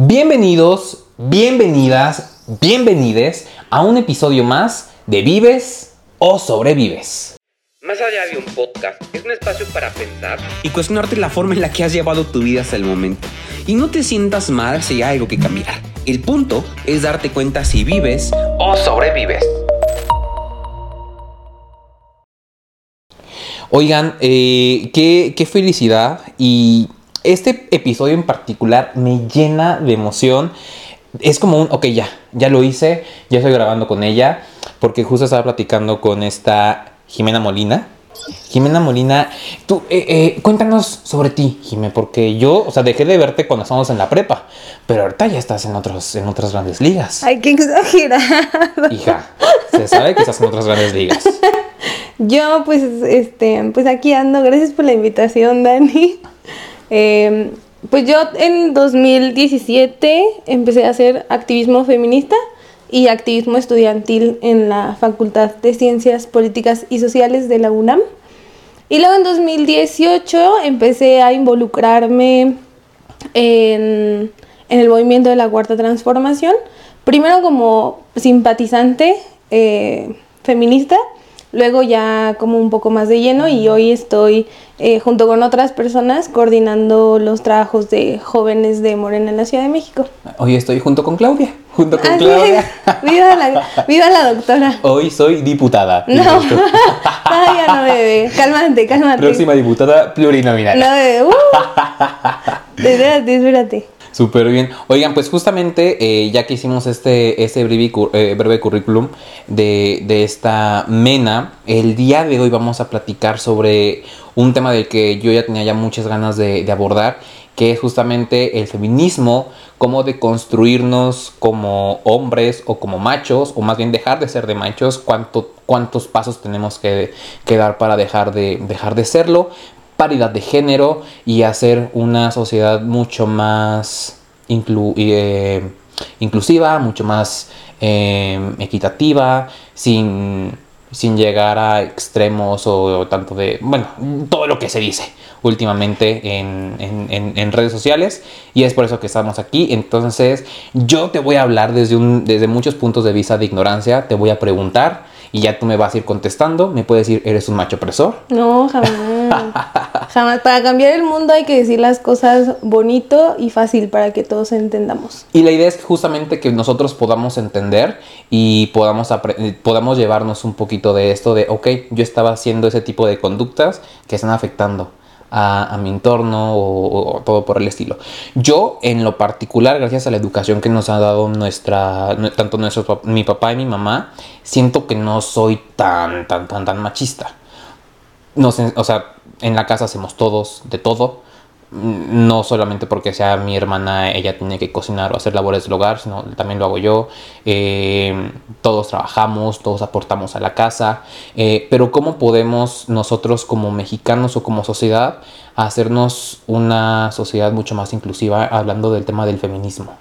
Bienvenidos, bienvenidas, bienvenides a un episodio más de Vives o Sobrevives. Más allá de un podcast, es un espacio para pensar y cuestionarte la forma en la que has llevado tu vida hasta el momento. Y no te sientas mal si hay algo que cambiar. El punto es darte cuenta si vives o sobrevives. Oigan, eh, qué, qué felicidad y este episodio en particular me llena de emoción. Es como un, ok, ya, ya lo hice, ya estoy grabando con ella, porque justo estaba platicando con esta Jimena Molina. Jimena Molina, tú, eh, eh, cuéntanos sobre ti, Jimé, porque yo, o sea, dejé de verte cuando estábamos en la prepa, pero ahorita ya estás en, otros, en otras grandes ligas. Ay, qué exagerado. Hija, se sabe que estás en otras grandes ligas. Yo, pues, este, pues aquí ando. Gracias por la invitación, Dani. Eh, pues yo en 2017 empecé a hacer activismo feminista y activismo estudiantil en la Facultad de Ciencias Políticas y Sociales de la UNAM. Y luego en 2018 empecé a involucrarme en, en el movimiento de la Cuarta Transformación, primero como simpatizante eh, feminista luego ya como un poco más de lleno y hoy estoy eh, junto con otras personas coordinando los trabajos de jóvenes de Morena en la Ciudad de México. Hoy estoy junto con Claudia, junto con Así Claudia. es. Viva la, viva la doctora. Hoy soy diputada. No, todavía no bebé. Cálmate, cálmate. Próxima diputada plurinominal. No bebé. Uh. Espérate, espérate. Súper bien. Oigan, pues justamente eh, ya que hicimos este, este eh, breve currículum de, de esta MENA, el día de hoy vamos a platicar sobre un tema del que yo ya tenía ya muchas ganas de, abordar, que es justamente el feminismo, cómo deconstruirnos como hombres o como machos, o más bien dejar de ser de machos, cuánto, cuántos pasos tenemos que, que dar para dejar de, dejar de serlo, paridad de género y hacer una sociedad mucho más inclu- eh, inclusiva, mucho más eh, equitativa, sin, sin llegar a extremos o, tanto de, bueno, todo lo que se dice últimamente en, en- en- redes sociales y es por eso que estamos aquí. Entonces yo te voy a hablar desde, un, desde muchos puntos de vista de ignorancia, te voy a preguntar y ya tú me vas a ir contestando, me puedes decir, ¿eres un macho opresor? No, jamás. jamás. Para cambiar el mundo hay que decir las cosas bonito y fácil para que todos entendamos. Y la idea es justamente que nosotros podamos entender y podamos, eh, podamos llevarnos un poquito de esto de, ok, yo estaba haciendo ese tipo de conductas que están afectando a, mi entorno o, todo por el estilo. Yo, en lo particular, gracias a la educación que nos ha dado nuestra, nu- tanto nuestros, pap- mi papá y mi mamá, siento que no soy tan, tan, tan, tan machista en- o sea, en la casa hacemos todos de todo. No solamente porque sea mi hermana, ella tiene que cocinar o hacer labores del hogar, sino también lo hago yo. Eh, todos trabajamos, todos aportamos a la casa. Eh, pero ¿cómo podemos nosotros como mexicanos o como sociedad hacernos una sociedad mucho más inclusiva hablando del tema del feminismo?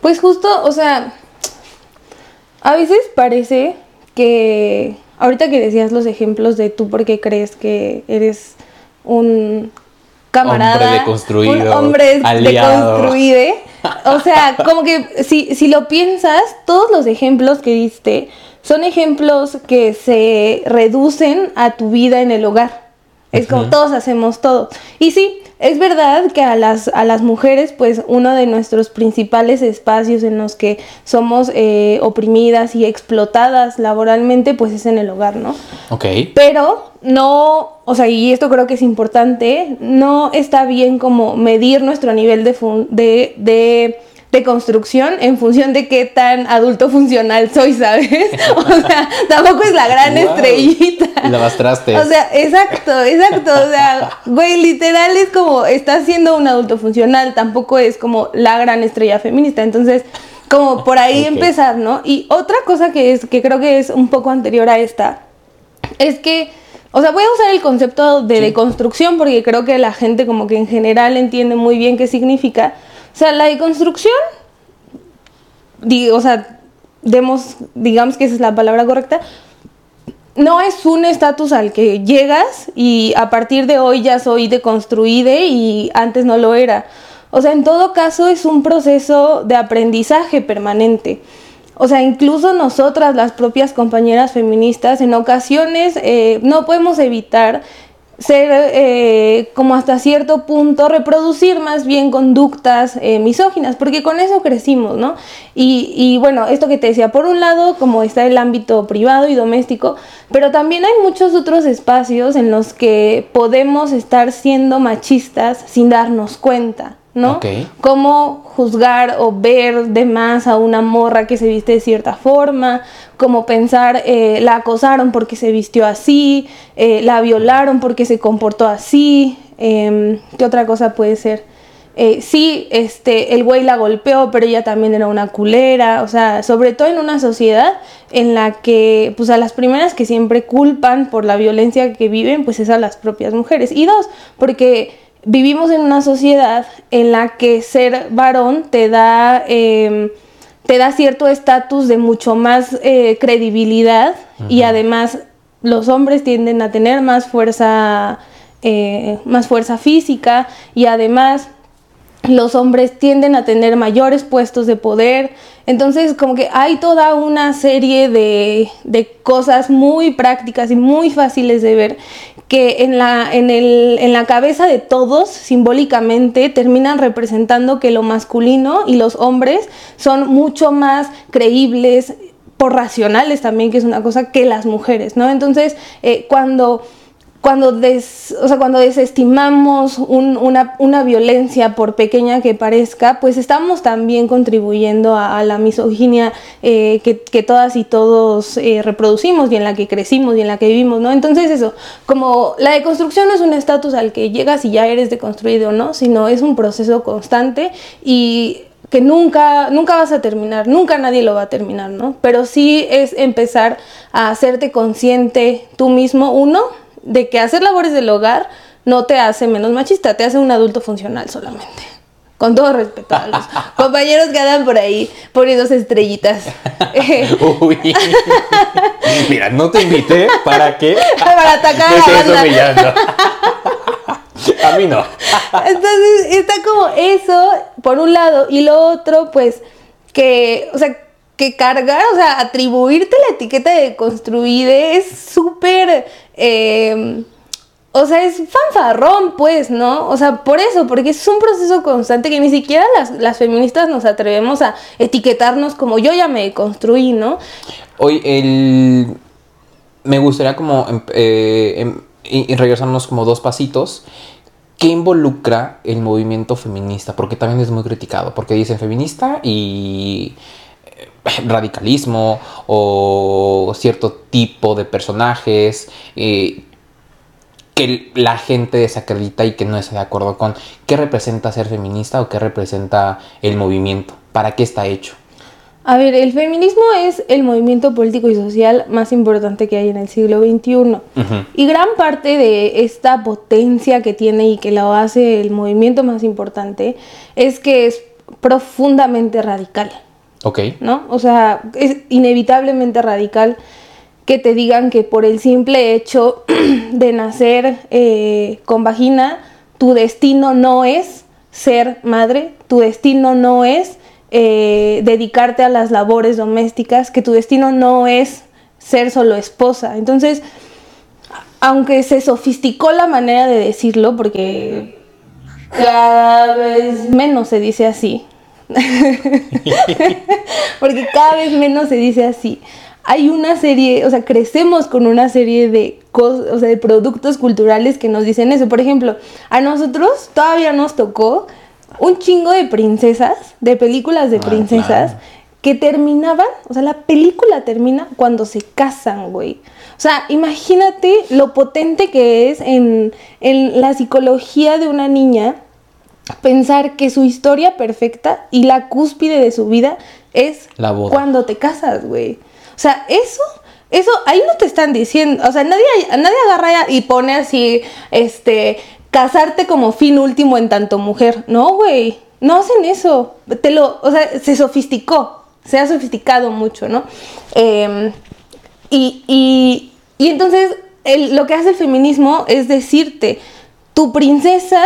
Pues justo, o sea, a veces parece que ahorita que decías los ejemplos de tú porque crees que eres un camarada, Hombre deconstruido, un hombre aliado. deconstruido, o sea, como que si, si lo piensas, todos los ejemplos que diste son ejemplos que se reducen a tu vida en el hogar. Es como todos hacemos todo. Y sí, es verdad que a las, a las mujeres, pues uno de nuestros principales espacios en los que somos eh, oprimidas y explotadas laboralmente, pues es en el hogar, ¿no? Ok. Pero no, o sea, y esto creo que es importante, no está bien como medir nuestro nivel de, fun- de, de, de construcción en función de qué tan adulto funcional soy, ¿sabes? O sea, tampoco es la gran Wow. estrellita. Lavastraste. O sea, exacto, exacto. O sea, güey, literal es como, estás siendo un adulto funcional, tampoco es como la gran estrella feminista. Entonces, como por ahí empezar, ¿no? Y otra cosa que es, que creo que es un poco anterior a esta, es que, o sea, voy a usar el concepto de deconstrucción porque creo que la gente como que en general entiende muy bien qué significa. O sea, la deconstrucción, di- o sea, demos, digamos que esa es la palabra correcta, no es un estatus al que llegas y a partir de hoy ya soy deconstruida y antes no lo era. O sea, en todo caso es un proceso de aprendizaje permanente. O sea, incluso nosotras, las propias compañeras feministas, en ocasiones eh, no podemos evitar ser eh, como hasta cierto punto reproducir más bien conductas eh, misóginas, porque con eso crecimos, ¿no? Y, y, bueno, esto que te decía, por un lado, como está el ámbito privado y doméstico, pero también hay muchos otros espacios en los que podemos estar siendo machistas sin darnos cuenta, ¿no? Cómo juzgar o ver de más a una morra que se viste de cierta forma, como pensar eh, la acosaron porque se vistió así, eh, la violaron porque se comportó así, eh, ¿qué otra cosa puede ser? Eh, sí, este, el güey la golpeó, pero ella también era una culera, o sea, sobre todo en una sociedad en la que, pues a las primeras que siempre culpan por la violencia que viven, pues es a las propias mujeres. Y dos, porque vivimos en una sociedad en la que ser varón te da, eh, te da cierto estatus de mucho más eh, credibilidad y además los hombres tienden a tener más fuerza, eh, más fuerza física y además los hombres tienden a tener mayores puestos de poder. Entonces, como que hay toda una serie de, de cosas muy prácticas y muy fáciles de ver que en la, en, el, en la cabeza de todos, simbólicamente, terminan representando que lo masculino y los hombres son mucho más creíbles, por racionales también, que es una cosa que las mujeres, ¿no? Entonces, eh, cuando cuando, des, o sea, cuando desestimamos un, una, violencia, por pequeña que parezca, pues estamos también contribuyendo a, la misoginia eh, que, todas y todos eh, reproducimos y en la que crecimos y en la que vivimos, ¿no? Entonces eso, como la deconstrucción no es un estatus al que llegas y ya eres deconstruido, ¿no? Sino es un proceso constante y que nunca, nunca vas a terminar, nunca nadie lo va a terminar, ¿no? Pero sí es empezar a hacerte consciente tú mismo, uno, de que hacer labores del hogar no te hace menos machista, te hace un adulto funcional solamente. Con todo respeto a los compañeros que andan por ahí poniéndose estrellitas. Uy. Mira, no te invité para que para atacar me a la banda. A mí no. Entonces está como eso, por un lado, y lo otro, pues, que, o sea, que cargar, o sea, atribuirte la etiqueta de construide es súper, eh, o sea, es fanfarrón, pues, ¿no? O sea, por eso, porque es un proceso constante que ni siquiera las, las feministas nos atrevemos a etiquetarnos como yo ya me construí, ¿no? Hoy el... me gustaría como eh, em, y, y regresarnos como dos pasitos. ¿Qué involucra el movimiento feminista? Porque también es muy criticado. Porque dicen feminista y eh, radicalismo o cierto tipo de personajes eh, que la gente desacredita y que no está de acuerdo con qué representa ser feminista o qué representa el movimiento, para qué está hecho. A ver, el feminismo es el movimiento político y social más importante que hay en el siglo XXI. Uh -huh. Y gran parte de esta potencia que tiene y que lo hace el movimiento más importante es que es profundamente radical. Ok. ¿No? O sea, es inevitablemente radical que te digan que por el simple hecho de nacer eh, con vagina, tu destino no es ser madre, tu destino no es eh, dedicarte a las labores domésticas, que tu destino no es ser solo esposa. Entonces, aunque se sofisticó la manera de decirlo, porque cada vez menos se dice así, porque cada vez menos se dice así. Hay una serie, o sea, crecemos con una serie de cosas, o sea, de productos culturales que nos dicen eso. Por ejemplo, a nosotros todavía nos tocó un chingo de princesas, de películas de princesas, ah, claro. que terminaban, o sea, la película termina cuando se casan, güey. O sea, imagínate lo potente que es en, en la psicología de una niña pensar que su historia perfecta y la cúspide de su vida es la boda. cuando te casas, güey. O sea, eso, eso, ahí no te están diciendo, o sea, nadie, nadie agarra y pone así, este, casarte como fin último en tanto mujer. No, güey, no hacen eso. Te lo, o sea, se sofisticó, se ha sofisticado mucho, ¿no? Eh, y, y, y, entonces el, lo que hace el feminismo es decirte, tu princesa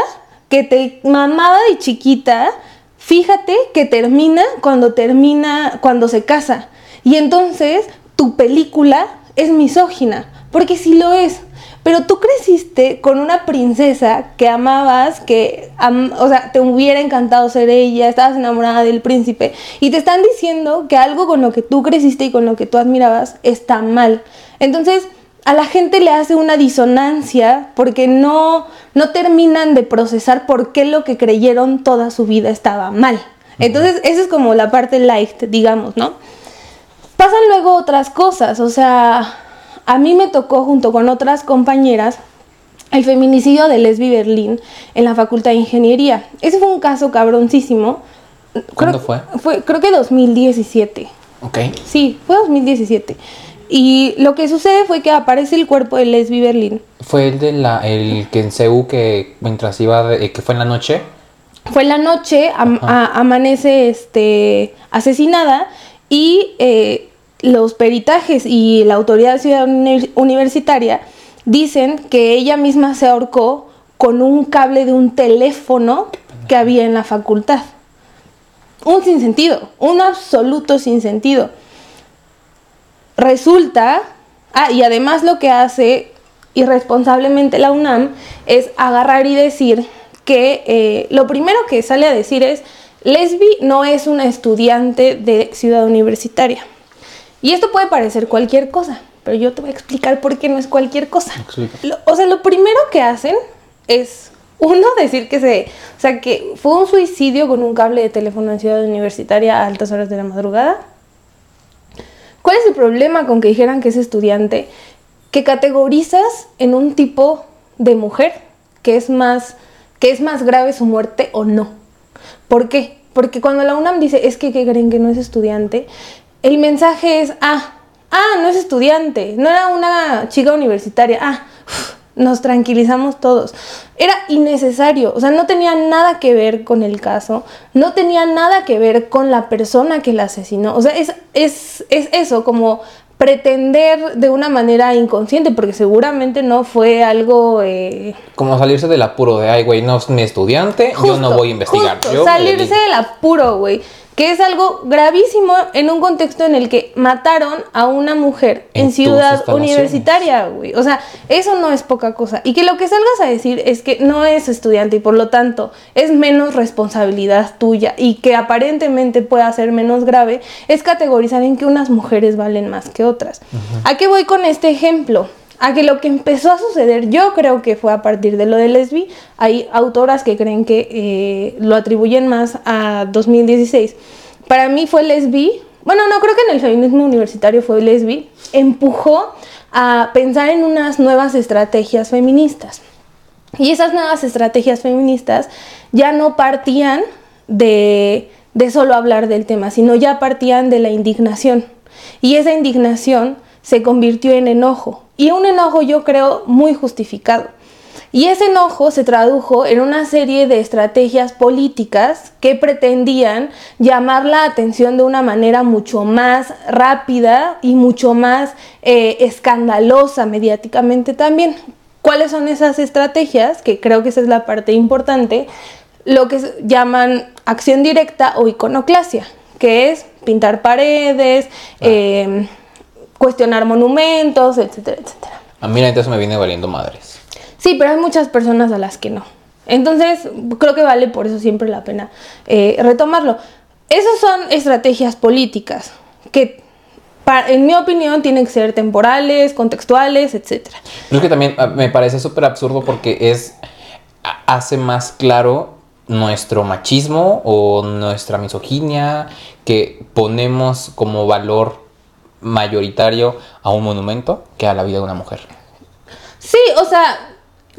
que te mamaba de chiquita, fíjate que termina cuando termina, cuando se casa. Y entonces tu película es misógina, porque sí lo es. Pero tú creciste con una princesa que amabas, que, o sea, te hubiera encantado ser ella, estabas enamorada del príncipe, y te están diciendo que algo con lo que tú creciste y con lo que tú admirabas está mal. Entonces, a la gente le hace una disonancia porque no, no terminan de procesar por qué lo que creyeron toda su vida estaba mal. Entonces, esa es como la parte light, digamos, ¿no? Pasan luego otras cosas, o sea, a mí me tocó junto con otras compañeras el feminicidio de Lesbi Berlín en la Facultad de Ingeniería. Ese fue un caso cabroncísimo. ¿Cuándo Creo- fue? fue? Creo que 2017. Ok. Sí, fue 2017. Y lo que sucede fue que aparece el cuerpo de Lesbi Berlín. Fue el de la, el que en CEU que mientras iba, de- eh, que fue en la noche. Fue en la noche, am- a- amanece este, asesinada y eh, los peritajes y la autoridad de ciudad uni- universitaria dicen que ella misma se ahorcó con un cable de un teléfono que había en la facultad. Un sinsentido, un absoluto sinsentido. Resulta, ah, y además lo que hace irresponsablemente la UNAM es agarrar y decir que eh, lo primero que sale a decir es, Lesbi no es una estudiante de ciudad universitaria. Y esto puede parecer cualquier cosa, pero yo te voy a explicar por qué no es cualquier cosa. Lo- o sea, lo primero que hacen es, uno, decir que se, o sea, que fue un suicidio con un cable de teléfono en ciudad universitaria a altas horas de la madrugada. ¿Cuál es el problema con que dijeran que es estudiante? Que categorizas en un tipo de mujer que es más, que es más grave su muerte o no. ¿Por qué? Porque cuando la UNAM dice, es que ¿qué creen que no es estudiante, el mensaje es, ah, ah, no es estudiante, no era una chica universitaria, ah, uf, nos tranquilizamos todos. Era innecesario, o sea, no tenía nada que ver con el caso, no tenía nada que ver con la persona que la asesinó. O sea, es, es, es eso, como pretender de una manera inconsciente, porque seguramente no fue algo... eh, Como salirse del apuro de, ay, güey, no es mi estudiante, yo no voy a investigar. justo, yo salirse dedico". del apuro, güey. Que es algo gravísimo en un contexto en el que mataron a una mujer en, ciudad universitaria, güey. O sea, eso no es poca cosa. Y que lo que salgas a decir es que no es estudiante y por lo tanto es menos responsabilidad tuya y que aparentemente pueda ser menos grave, es categorizar en que unas mujeres valen más que otras. ¿A qué voy con este ejemplo? A que lo que empezó a suceder, yo creo que fue a partir de lo de Lesbi. Hay autoras que creen que eh, lo atribuyen más a 2016. Para mí fue Lesbi, bueno, no creo que en el feminismo universitario fue Lesbi, empujó a pensar en unas nuevas estrategias feministas. Y esas nuevas estrategias feministas ya no partían de, de solo hablar del tema, sino ya partían de la indignación. Y esa indignación se convirtió en enojo. Y un enojo yo creo muy justificado. Y ese enojo se tradujo en una serie de estrategias políticas que pretendían llamar la atención de una manera mucho más rápida y mucho más eh, escandalosa mediáticamente también. ¿Cuáles son esas estrategias? Que creo que esa es la parte importante. Lo que llaman acción directa o iconoclasia, que es pintar paredes, eh, cuestionar monumentos, etcétera, etcétera. A mí la neta eso me viene valiendo madres. Sí, pero hay muchas personas a las que no. Entonces, creo que vale por eso siempre la pena eh, retomarlo. Esas son estrategias políticas que, en mi opinión, tienen que ser temporales, contextuales, etc. Pero es que también ah, me parece súper absurdo porque es hace más claro nuestro machismo o nuestra misoginia que ponemos como valor mayoritario a un monumento que a la vida de una mujer. Sí, o sea,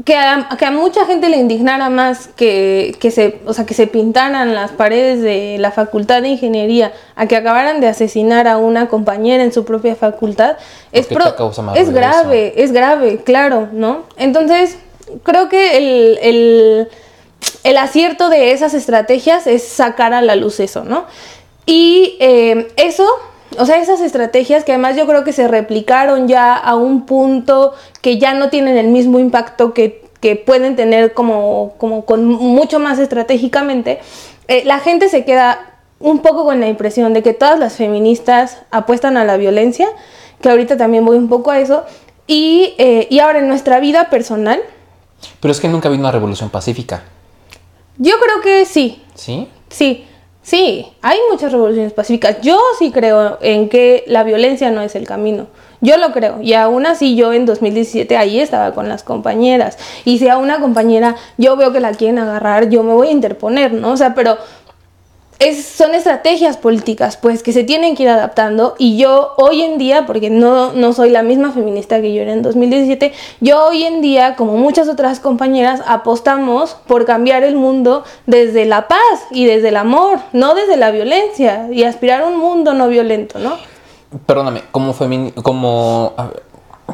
que a, que a mucha gente le indignara más que, que se, o sea, que se pintaran las paredes de la facultad de ingeniería a que acabaran de asesinar a una compañera en su propia facultad es, grave, es grave, claro, ¿no? Entonces, creo que el, el, el acierto de esas estrategias es sacar a la luz eso, ¿no? Y eh, eso, o sea, esas estrategias que además yo creo que se replicaron ya a un punto que ya no tienen el mismo impacto que que pueden tener como, como con mucho más estratégicamente, eh, la gente se queda un poco con la impresión de que todas las feministas apuestan a la violencia, que ahorita también voy un poco a eso, y, eh, y ahora en nuestra vida personal, Pero es que nunca habido una revolución pacífica, yo creo que sí, ¿sí? Sí, sí, hay muchas revoluciones pacíficas. Yo sí creo en que la violencia no es el camino. Yo lo creo. Y aún así yo en 2017 ahí estaba con las compañeras. Y si a una compañera yo veo que la quieren agarrar, yo me voy a interponer, ¿no? O sea, pero es, son estrategias políticas, pues, que se tienen que ir adaptando. Y yo hoy en día, porque no, no soy la misma feminista que yo era en 2017, yo hoy en día, como muchas otras compañeras, apostamos por cambiar el mundo desde la paz y desde el amor, no desde la violencia, y aspirar a un mundo no violento, ¿no? Perdóname, como femini como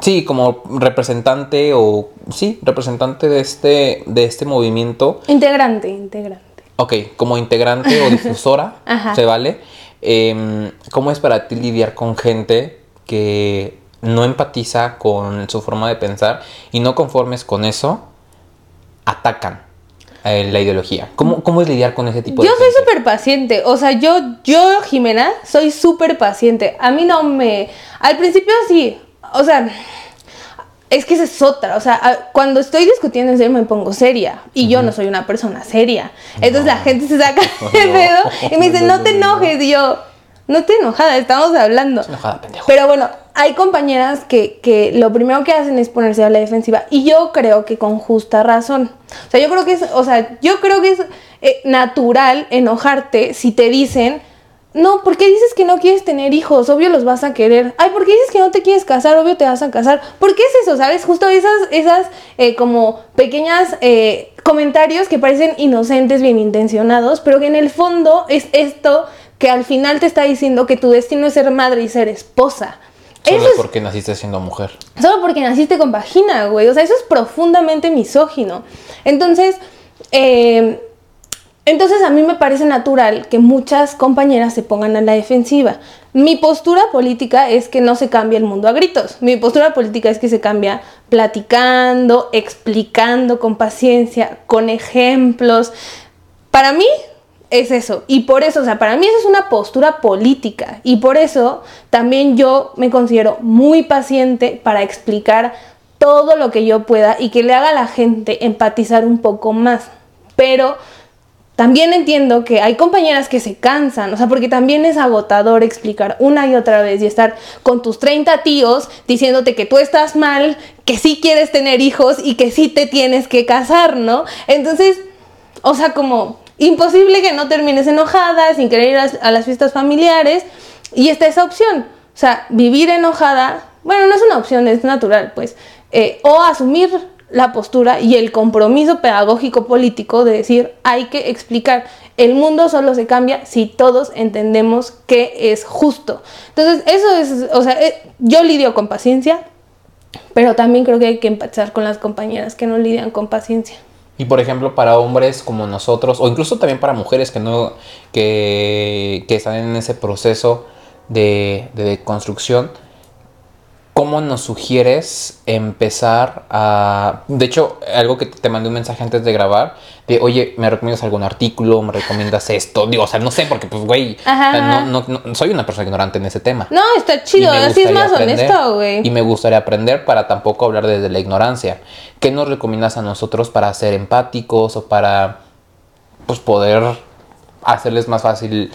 sí, como representante o sí, representante de este de este movimiento, Integrante, integrante. Ok, como integrante o difusora, se vale. Em, ¿Cómo es para ti lidiar con gente que no empatiza con su forma de pensar y no conformes con eso, atacan eh, la ideología? ¿Cómo, ¿Cómo es lidiar con ese tipo Yo de soy gente? súper paciente, o sea, yo, yo, Jimena, soy súper paciente. A mí no me... Al principio sí, o sea, es que esa es otra, o sea, cuando estoy discutiendo en serio me pongo seria y yo no soy una persona seria. Entonces la gente se saca de No. pedo y me dice, no te enojes, y yo, no estoy enojada, estamos hablando. Estoy enojada, pendejo. Pero bueno, hay compañeras que, que lo primero que hacen es ponerse a la defensiva y yo creo que con justa razón. O sea, yo creo que es, o sea, yo creo que es eh, natural enojarte si te dicen, no, ¿por qué dices que no quieres tener hijos? Obvio los vas a querer. Ay, ¿por qué dices que no te quieres casar? Obvio te vas a casar. ¿Por qué es eso? ¿Sabes? Justo esas, esas eh, como pequeñas eh, comentarios que parecen inocentes, bien intencionados, pero que en el fondo es esto que al final te está diciendo que tu destino es ser madre y ser esposa. Solo Eso es porque naciste siendo mujer. solo porque naciste con vagina, güey. O sea, eso es profundamente misógino. Entonces, eh, entonces a mí me parece natural que muchas compañeras se pongan a la defensiva. Mi postura política es que no se cambie el mundo a gritos. Mi postura política es que se cambia platicando, explicando con paciencia, con ejemplos. Para mí es eso. Y por eso, o sea, para mí eso es una postura política. Y por eso también yo me considero muy paciente para explicar todo lo que yo pueda y que le haga a la gente empatizar un poco más. Pero también entiendo que hay compañeras que se cansan, o sea, porque también es agotador explicar una y otra vez y estar con tus 30 tíos diciéndote que tú estás mal, que sí quieres tener hijos y que sí te tienes que casar, ¿no? Entonces, o sea, como imposible que no termines enojada, sin querer ir a, las fiestas familiares, y está esa opción, o sea, vivir enojada, bueno, no es una opción, es natural, pues, eh, o asumir la postura y el compromiso pedagógico político de decir hay que explicar el mundo solo se cambia si todos entendemos que es justo entonces eso es o sea eh, yo lidio con paciencia pero también creo que hay que empatizar con las compañeras que no lidian con paciencia. Y por ejemplo, para hombres como nosotros, o incluso también para mujeres que no, que, que están en ese proceso de, de construcción, ¿cómo nos sugieres empezar a... De hecho, algo que te mandé un mensaje antes de grabar, de, oye, ¿me recomiendas algún artículo? ¿Me recomiendas esto? Digo, o sea, no sé, porque pues, güey, no, no- no- soy una persona ignorante en ese tema. no está chido así es más aprender, honesto güey Y me gustaría aprender para tampoco hablar desde la ignorancia. ¿Qué nos recomiendas a nosotros para ser empáticos o para pues poder hacerles más fácil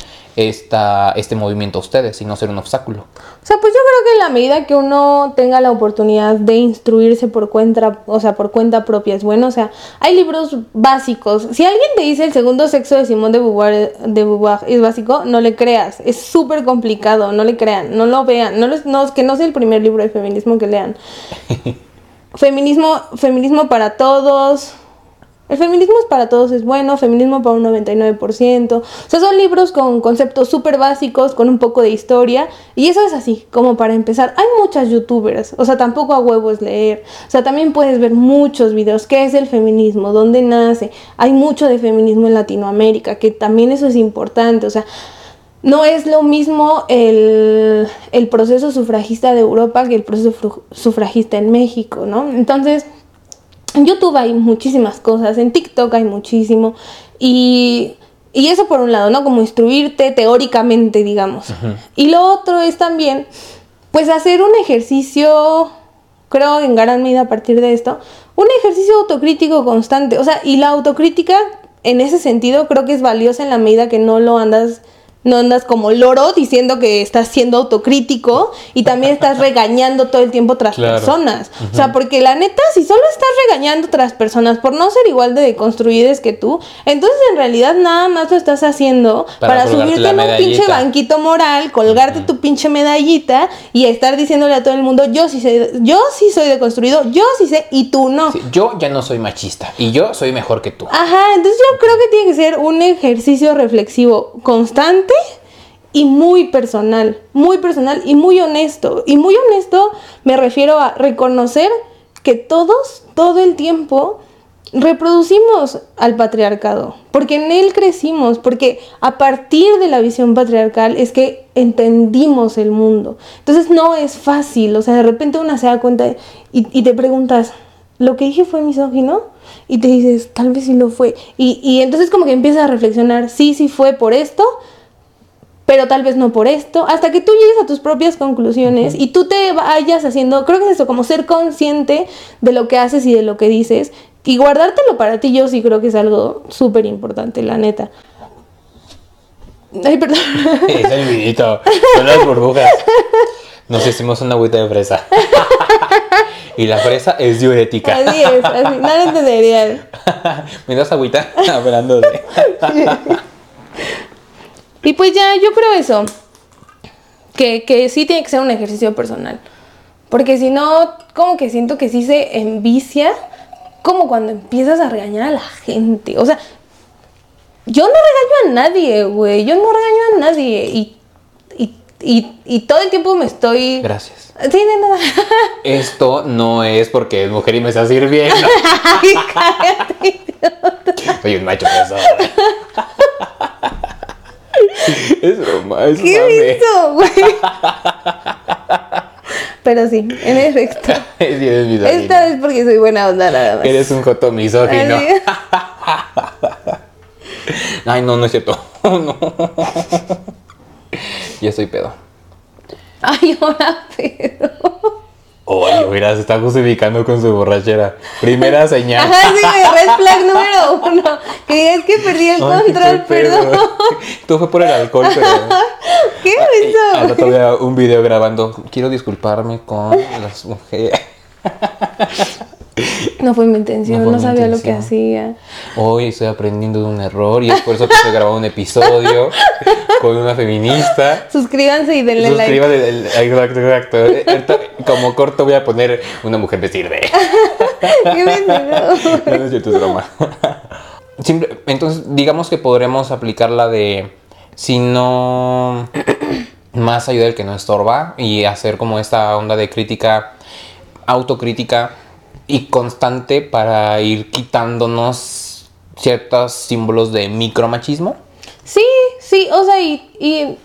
esta, este movimiento a ustedes y no ser un obstáculo? O sea, pues yo creo que en la medida que uno tenga la oportunidad de instruirse por cuenta, o sea, por cuenta propia es bueno. O sea, hay libros básicos. Si alguien te dice el segundo sexo de Simón de Beauvoir, de Beauvoir es básico, no le creas. Es súper complicado, no le crean, no lo vean. No les- no, que no sea el primer libro de feminismo que lean. Feminismo, feminismo para todos. El feminismo es para todos es bueno, feminismo para un 99%. O sea, son libros con conceptos súper básicos, con un poco de historia. Y eso es así, como para empezar. Hay muchas youtubers, o sea, tampoco a huevo es leer. O sea, también puedes ver muchos videos. ¿Qué es el feminismo? ¿Dónde nace? Hay mucho de feminismo en Latinoamérica, que también eso es importante. O sea, no es lo mismo el, el proceso sufragista de Europa que el proceso sufragista en México, ¿no? Entonces, En YouTube hay muchísimas cosas, en TikTok hay muchísimo. Y, y eso por un lado, ¿no? Como instruirte teóricamente, digamos. Y lo otro es también, pues hacer un ejercicio, creo en gran medida a partir de esto, un ejercicio autocrítico constante. O sea, y la autocrítica en ese sentido creo que es valiosa en la medida que no lo andas no andas como loro diciendo que estás siendo autocrítico y también estás regañando todo el tiempo otras Claro. personas. O sea, porque la neta, si solo estás regañando otras personas por no ser igual de deconstruidas que tú, entonces en realidad nada más lo estás haciendo Para subirte en un pinche banquito moral, colgarte tu pinche medallita y estar diciéndole a todo el mundo, yo sí sé, yo sí soy deconstruido, yo sí sé y tú no. Sí, yo ya no soy machista y yo soy mejor que tú. Ajá, entonces yo creo que tiene que ser un ejercicio reflexivo constante y muy personal, muy personal y muy honesto. Y muy honesto me refiero a reconocer que todos, todo el tiempo, reproducimos al patriarcado, porque en él crecimos, porque a partir de la visión patriarcal es que entendimos el mundo. Entonces no es fácil, o sea, de repente una se da cuenta y, y te preguntas, ¿lo que dije fue misógino? Y te dices, tal vez sí lo fue. Y, y entonces como que empiezas a reflexionar, sí, sí fue por esto, pero tal vez no por esto, hasta que tú llegues a tus propias conclusiones y tú te vayas haciendo, creo que es eso, como ser consciente de lo que haces y de lo que dices y guardártelo para ti, yo sí creo que es algo súper importante, la neta. Ay, perdón. Es el vidito. Son las burbujas. Nos hicimos una agüita de fresa. y la fresa es diurética. Así es, así, no lo entenderían. ¿Me das agüita? Hablando de. Y pues ya, yo creo eso. Que, que sí tiene que ser un ejercicio personal. Porque si no, como que siento que sí se envicia. Como cuando empiezas a regañar a la gente. O sea, yo no regaño a nadie, güey. Yo no regaño a nadie. Y, y, y, y todo el tiempo me estoy. Gracias. Sí, de nada. Esto no es porque es mujer y me está sirviendo. Ay, cállate. Soy un macho pesado. es broma, es ¿Qué mame. hizo, güey? Pero sí, en efecto. Sí, eres misógino. Esta vez porque soy buena onda, nada más. Eres un joto misógino. Ay, no, no es cierto. No. Ya estoy pedo. Ay, ahora pero. Oye, mira, se está justificando con su borrachera. Primera señal. Ajá, sí, red flag número uno. Que digas que perdí el Ay, control, perdón. Tú fue por el alcohol, pero. ¿Qué Al hizo? rato veo un video grabando. Quiero disculparme con las mujeres. No fue mi intención, No no, fue mi sabía lo que hacía. Hoy estoy aprendiendo de un error y es por eso que estoy grabando un episodio con una feminista. Suscríbanse y denle like. Suscríbete, el- exacto, exacto. Como corto voy a poner una mujer me sirve. Qué. No, no es cierto, es broma. Simple- entonces, digamos que podremos aplicar la de si no más ayuda el que no estorba y hacer como esta onda de crítica, autocrítica y constante para ir quitándonos ciertos símbolos de micromachismo. Sí, sí, o sea, y, y,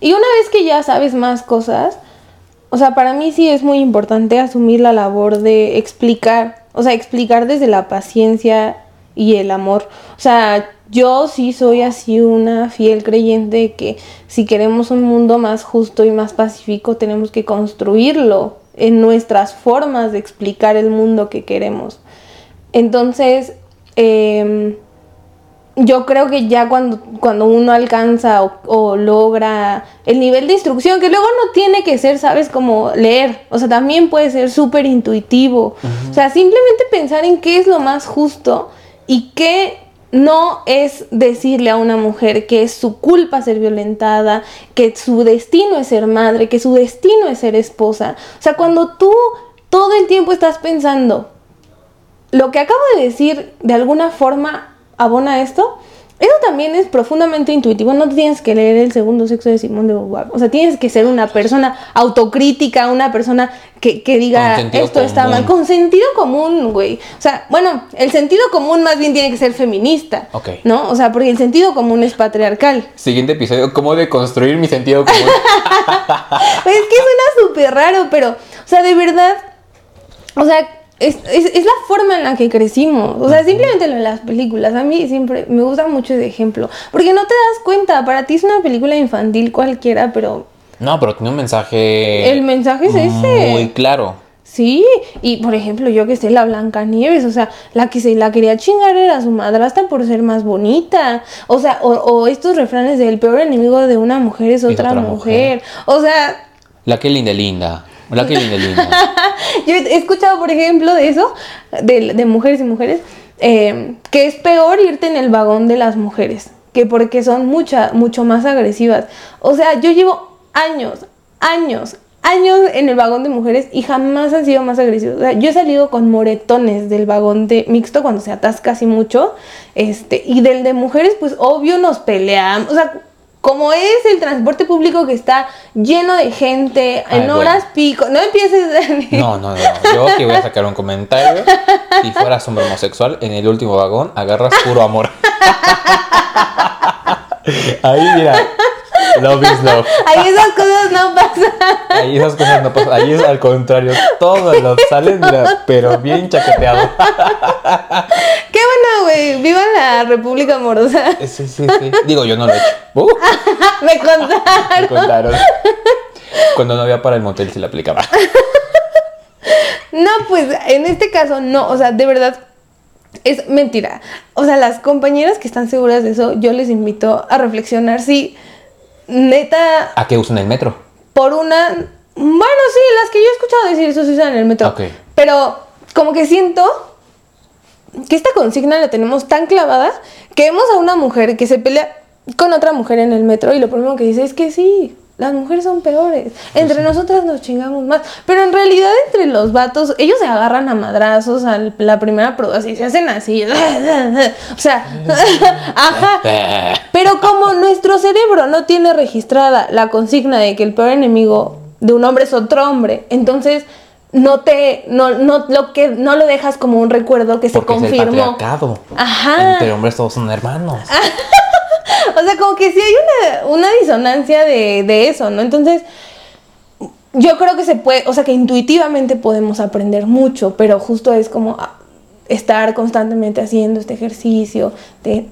y una vez que ya sabes más cosas, o sea, para mí sí es muy importante asumir la labor de explicar, o sea, explicar desde la paciencia y el amor. O sea, yo sí soy así una fiel creyente que si queremos un mundo más justo y más pacífico, tenemos que construirlo en nuestras formas de explicar el mundo que queremos. Entonces, em, yo creo que ya cuando, cuando uno alcanza o, o logra el nivel de instrucción, que luego no tiene que ser, ¿sabes? Como leer, o sea, también puede ser súper intuitivo. O sea, simplemente pensar en qué es lo más justo y qué no es decirle a una mujer que es su culpa ser violentada, que su destino es ser madre, que su destino es ser esposa. O sea, cuando tú todo el tiempo estás pensando, lo que acabo de decir de alguna forma abona esto. Eso también es profundamente intuitivo. No tienes que leer el segundo sexo de Simón de Beauvoir. O sea, tienes que ser una persona autocrítica, una persona que, que diga esto está mal. Con sentido común, güey. O sea, bueno, el sentido común más bien tiene que ser feminista. Ok. ¿No? O sea, porque el sentido común es patriarcal. Siguiente episodio, ¿cómo deconstruir mi sentido común? Pues es que suena súper raro, pero, o sea, de verdad, o sea, es, es, es la forma en la que crecimos. O sea, simplemente lo de las películas. A mí siempre me gusta mucho ese ejemplo. Porque no te das cuenta, para ti es una película infantil cualquiera, pero No, pero tiene un mensaje. el mensaje es ese. Muy claro. Sí, y por ejemplo, yo que sé, la Blanca Nieves, o sea, la que se la quería chingar era su madrastra por ser más bonita. O sea, o, o estos refranes de el peor enemigo de una mujer es otra, otra mujer. O sea, La que linda, linda. La que linda, yo he escuchado, por ejemplo, de eso, de, de mujeres y mujeres, eh, que es peor irte en el vagón de las mujeres, que porque son mucha, mucho más agresivas. O sea, yo llevo años, años, años en el vagón de mujeres y jamás han sido más agresivos. O sea, yo he salido con moretones del vagón de mixto cuando se atasca así mucho, este, y del de mujeres, pues obvio nos peleamos. O sea, como es el transporte público que está lleno de gente Ay, en bueno. horas pico, no empieces. No, no, no. Yo que voy a sacar un comentario. Si fueras hombre homosexual, en el último vagón agarras puro amor. Ahí, mira. Love is love. Ahí esas cosas no pasan. Ahí esas cosas no pasan. Ahí es al contrario. Todo lo sale, mira, pero bien chaqueteado. Qué bueno, güey. Viva la República Amorosa. Sí, sí, sí. Digo, yo no lo he hecho. Uh, Me me contaron. contaron. Cuando no había para el motel, sí la aplicaba. No, pues en este caso no. O sea, de verdad es mentira. O sea, las compañeras que están seguras de eso, yo les invito a reflexionar si neta ¿A qué usan el metro? por una. Bueno, sí, las que yo he escuchado decir eso se usan en el metro. Ok. Pero como que siento que esta consigna la tenemos tan clavada que vemos a una mujer que se pelea con otra mujer en el metro y lo primero que dice es que sí. Las mujeres son peores. Entre nosotras nos chingamos más. Pero en realidad, entre los vatos, ellos se agarran a madrazos a la primera prueba y se hacen así. O sea, ajá. Pero como nuestro cerebro no tiene registrada la consigna de que el peor enemigo de un hombre es otro hombre, entonces no te no, no lo que no lo dejas como un recuerdo que se Porque es el confirmó. patriarcado. Ajá. Entre hombres todos son hermanos. O sea, como que sí hay una, una disonancia de, de eso, ¿no? Entonces, yo creo que se puede, o sea, que intuitivamente podemos aprender mucho, pero justo es como ah, estar constantemente haciendo este ejercicio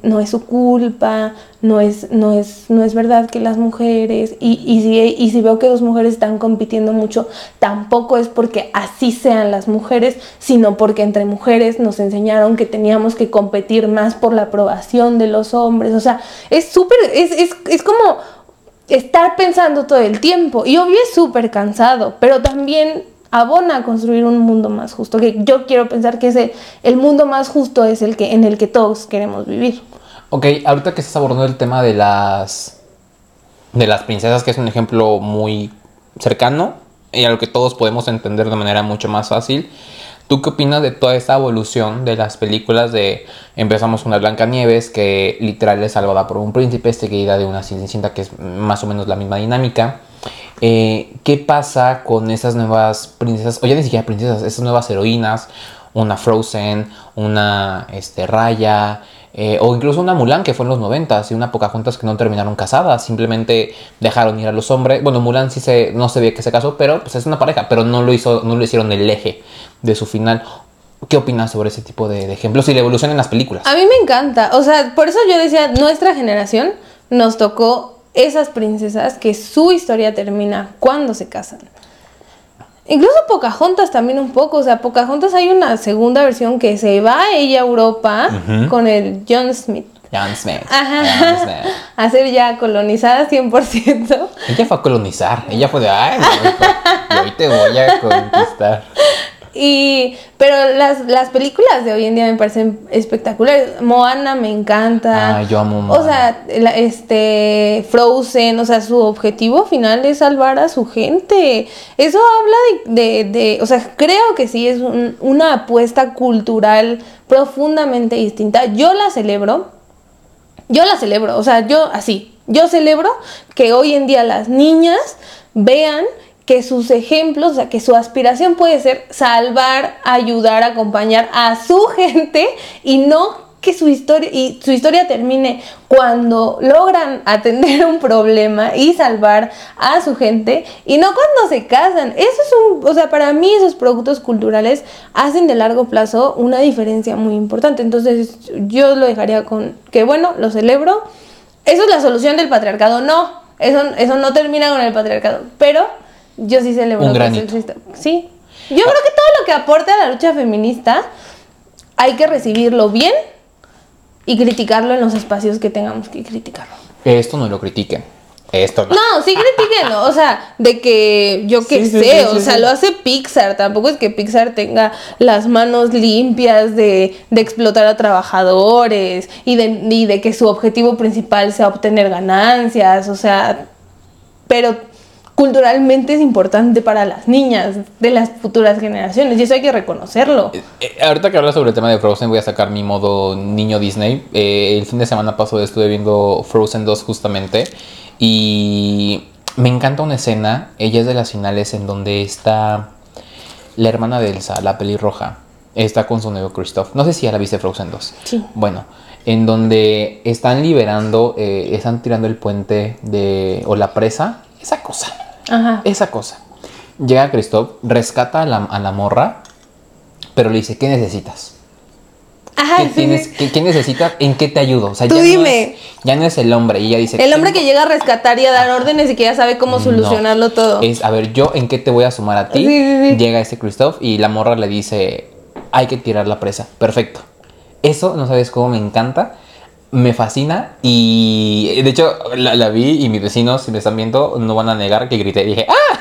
no es su culpa, no es, no es, no es verdad que las mujeres, y, y, si, y si veo que dos mujeres están compitiendo mucho, tampoco es porque así sean las mujeres, sino porque entre mujeres nos enseñaron que teníamos que competir más por la aprobación de los hombres, o sea, es súper, es, es, es como estar pensando todo el tiempo. Y obvio es súper cansado, pero también abona a construir un mundo más justo. Que yo quiero pensar que ese, el mundo más justo es el que, en el que todos queremos vivir. Ok, ahorita que estás abordando el tema de las de las princesas, que es un ejemplo muy cercano y a lo que todos podemos entender de manera mucho más fácil. ¿Tú qué opinas de toda esta evolución de las películas de empezamos con la Blancanieves que literal es salvada por un príncipe, seguida de una Cenicienta que es más o menos la misma dinámica? Eh, ¿Qué pasa con esas nuevas princesas, o ya ni siquiera princesas, esas nuevas heroínas? Una Frozen, una este, Raya, eh, o incluso una Mulan que fue en los 90 y una Pocahontas que no terminaron casadas, simplemente dejaron ir a los hombres. Bueno, Mulan sí se, no se ve que se casó, pero pues es una pareja, pero no lo, hizo, no lo hicieron el eje de su final. ¿Qué opinas sobre ese tipo de, de ejemplos y la evolución en las películas? A mí me encanta. O sea, por eso yo decía, nuestra generación nos tocó esas princesas que su historia termina cuando se casan. Incluso Pocahontas también un poco, o sea, Pocahontas hay una segunda versión que se va ella a Europa con el John Smith. John Smith. Ajá. John Smith. A ser ya colonizada 100%. Ella fue a colonizar. Ella fue de, ay, no, hijo, y hoy te voy a conquistar. Y, pero las, las películas de hoy en día me parecen espectaculares. Moana me encanta. Ay, yo amo O Moana. sea, la- este Frozen, o sea, su objetivo final es salvar a su gente. Eso habla de, de, de- o sea, creo que sí es un- una apuesta cultural profundamente distinta. Yo la celebro. Yo la celebro, o sea, yo así, yo celebro que hoy en día las niñas vean que sus ejemplos, o sea, que su aspiración puede ser salvar, ayudar, acompañar a su gente y no que su historia y su historia termine cuando logran atender un problema y salvar a su gente y no cuando se casan. Eso es un, o sea, para mí esos productos culturales hacen de largo plazo una diferencia muy importante. Entonces, yo lo dejaría con que bueno, lo celebro. Eso es la solución del patriarcado. No, eso, eso no termina con el patriarcado, pero yo sí celebro Un que es el granito. Cristo. Sí. Yo creo que todo lo que aporte a la lucha feminista hay que recibirlo bien y criticarlo en los espacios que tengamos que criticarlo. Esto no lo critiquen. Esto no. No, sí critiquenlo, o sea, de que yo qué Sí, sé, sí, o sea, lo hace Pixar, tampoco es que Pixar tenga las manos limpias de, de explotar a trabajadores y de, y de que su objetivo principal sea obtener ganancias, o sea, pero culturalmente es importante para las niñas de las futuras generaciones y eso hay que reconocerlo. Eh, ahorita que hablas sobre el tema de Frozen, voy a sacar mi modo niño Disney. Eh, el fin de semana pasado estuve viendo Frozen 2 justamente. Y me encanta una escena. Ella es de las finales en donde está la hermana de Elsa, la pelirroja. Está con su novio Christoph. No sé si ya la viste Frozen 2. Sí. Bueno, en donde están liberando, eh, están tirando el puente de. o la presa. Esa cosa. Ajá. Esa cosa. Llega Christoph, rescata a la, a la morra, pero le dice, ¿qué necesitas? Ajá, ¿Qué, sí, tienes, sí. qué, qué necesitas? ¿En qué te ayudo? O sea, Tú ya, No dime. es, ya no es el hombre. Y ella dice... El hombre que "Tengo- llega a rescatar y a dar órdenes y que ya sabe cómo No. solucionarlo todo. Es, a ver, yo en qué te voy a sumar a ti. Sí. Llega este Christoph y la morra le dice, hay que tirar la presa. Perfecto. Eso, no sabes cómo me encanta. Me fascina y de hecho la, la vi y mis vecinos, si me están viendo, no van a negar que grité. Dije, ¡ah!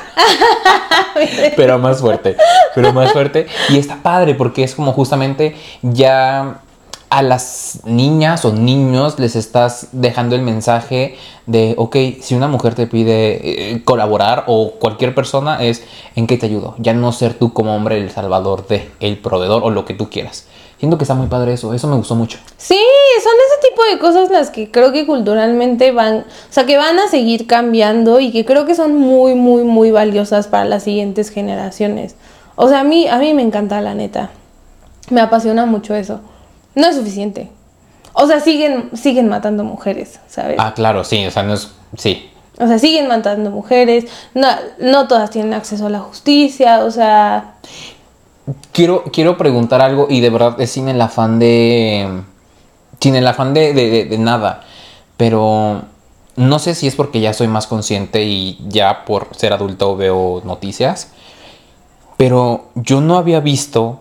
pero más fuerte, pero más fuerte. Y está padre porque es como justamente ya a las niñas o niños les estás dejando el mensaje de, ok, si una mujer te pide eh, colaborar o cualquier persona es, ¿en qué te ayudo? Ya no ser tú como hombre el salvador de, el proveedor o lo que tú quieras. Siento que está muy padre eso, eso me gustó mucho. Sí, son ese tipo de cosas las que creo que culturalmente van, o sea, que van a seguir cambiando y que creo que son muy, muy, muy valiosas para las siguientes generaciones. O sea, a mí, a mí me encanta la neta. Me apasiona mucho eso. No es suficiente. O sea, siguen, siguen matando mujeres, ¿sabes? Ah, claro, sí, o sea, no es, sí. O sea, siguen matando mujeres, no, no todas tienen acceso a la justicia, o sea, Quiero, quiero preguntar algo y de verdad es sin el afán de. Sin el afán de, de- de- de nada. Pero no sé si es porque ya soy más consciente y ya por ser adulto veo noticias. Pero yo no había visto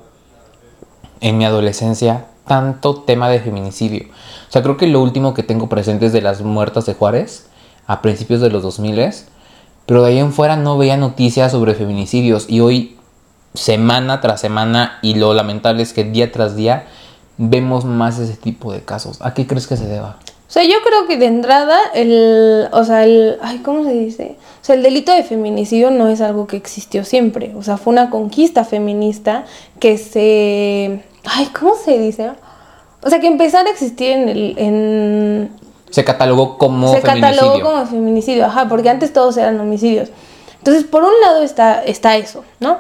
en mi adolescencia tanto tema de feminicidio. O sea, creo que lo último que tengo presente es de las muertas de Juárez a principios de los 2000 pero de ahí en fuera no veía noticias sobre feminicidios y hoy semana tras semana y lo lamentable es que día tras día vemos más ese tipo de casos. ¿A qué crees que se deba? O sea, yo creo que de entrada el, o sea, el, ay, ¿cómo se dice? O sea, el delito de feminicidio no es algo que existió siempre, o sea, fue una conquista feminista que se, ay, ¿cómo se dice? O sea, que empezara a existir en el, en, Se catalogó como se feminicidio. catalogó como feminicidio, ajá, porque antes todos eran homicidios. Entonces, por un lado está, está eso, ¿no?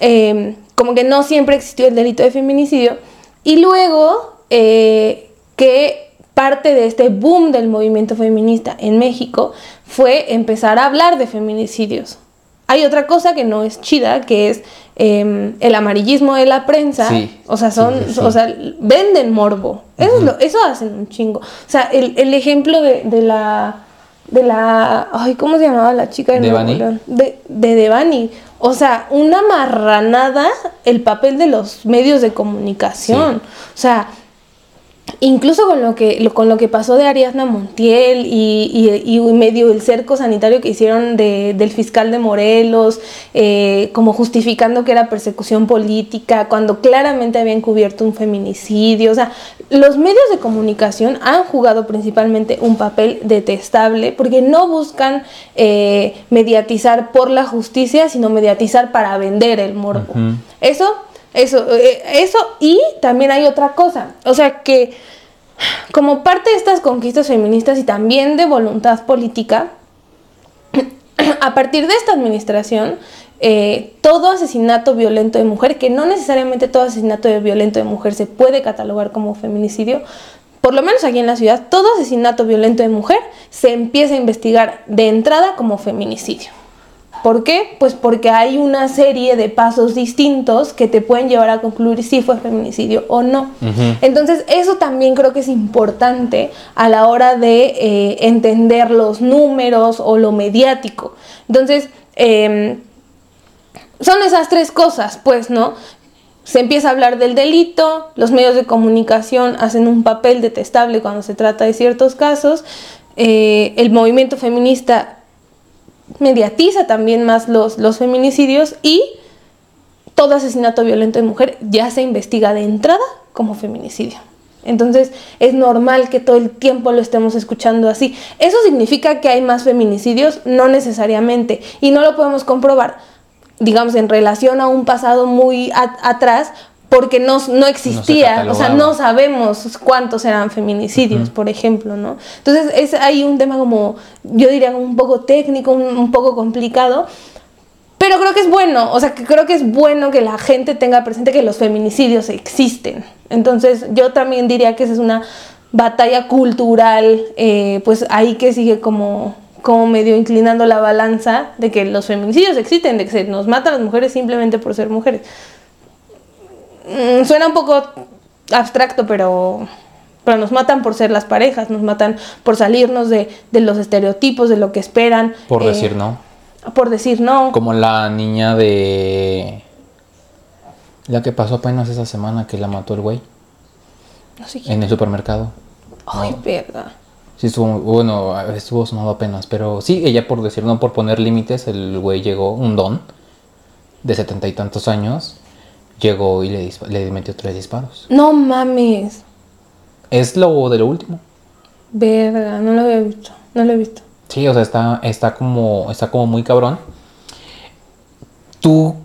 Eh, como que no siempre existió el delito de feminicidio. Y luego, eh, que parte de este boom del movimiento feminista en México fue empezar a hablar de feminicidios. Hay otra cosa que no es chida, que es eh, el amarillismo de la prensa. Sí, o sea, son, sí, sí. o sea, venden morbo. Eso, es lo- eso hacen un chingo. O sea, el, el ejemplo de, de la. De la. Ay, ¿cómo se llamaba la chica de ¿Devani? De Devani. O sea, una marranada el papel de los medios de comunicación. O sea, incluso con lo que lo- con lo que pasó de Ariadna Montiel y, y- y medio el cerco sanitario que hicieron de- del fiscal de Morelos, eh, como justificando que era persecución política, cuando claramente habían cubierto un feminicidio. O sea, los medios de comunicación han jugado principalmente un papel detestable porque no buscan eh, mediatizar por la justicia, sino mediatizar para vender el morbo. Eso, eso, eh, eso y también hay otra cosa. O sea que como parte de estas conquistas feministas y también de voluntad política, a partir de esta administración, eh, todo asesinato violento de mujer, que no necesariamente todo asesinato violento de mujer se puede catalogar como feminicidio, por lo menos aquí en la ciudad, todo asesinato violento de mujer se empieza a investigar de entrada como feminicidio. ¿Por qué? Pues porque hay una serie de pasos distintos que te pueden llevar a concluir si fue feminicidio o no. Entonces, eso también creo que es importante a la hora de eh, entender los números o lo mediático. Entonces, em, son esas tres cosas, pues, ¿no? Se empieza a hablar del delito, los medios de comunicación hacen un papel detestable cuando se trata de ciertos casos, eh, el movimiento feminista mediatiza también más los, los feminicidios y todo asesinato violento de mujer ya se investiga de entrada como feminicidio. Entonces es normal que todo el tiempo lo estemos escuchando así. ¿Eso significa que hay más feminicidios? No necesariamente. Y no lo podemos comprobar, digamos, en relación a un pasado muy atrás, porque no, no existía, o sea, no sabemos cuántos eran feminicidios, por ejemplo, ¿no? Entonces es hay un tema como, yo diría, un poco técnico, un, poco complicado, pero creo que es bueno, o sea, que creo que es bueno que la gente tenga presente que los feminicidios existen. Entonces yo también diría que esa es una batalla cultural, eh, pues ahí que sigue como como medio inclinando la balanza de que los feminicidios existen, de que se nos matan las mujeres simplemente por ser mujeres. Mm, suena un poco abstracto, pero, pero nos matan por ser las parejas, nos matan por salirnos de, los estereotipos, de lo que esperan. Por eh, decir no. Por decir no. Como la niña de... La que pasó apenas esa semana que la mató el güey. No sé En el supermercado. Ay, verga. Sí, estuvo, bueno, estuvo sonado apenas, pero sí, ella por decir no, por poner límites, el güey llegó, un don, de setenta y tantos años, llegó y le, le metió tres disparos. No mames. Es lo de lo último. Verga, no lo había visto. No lo he visto. Sí, o sea, está, está como. Está como muy cabrón. Tú.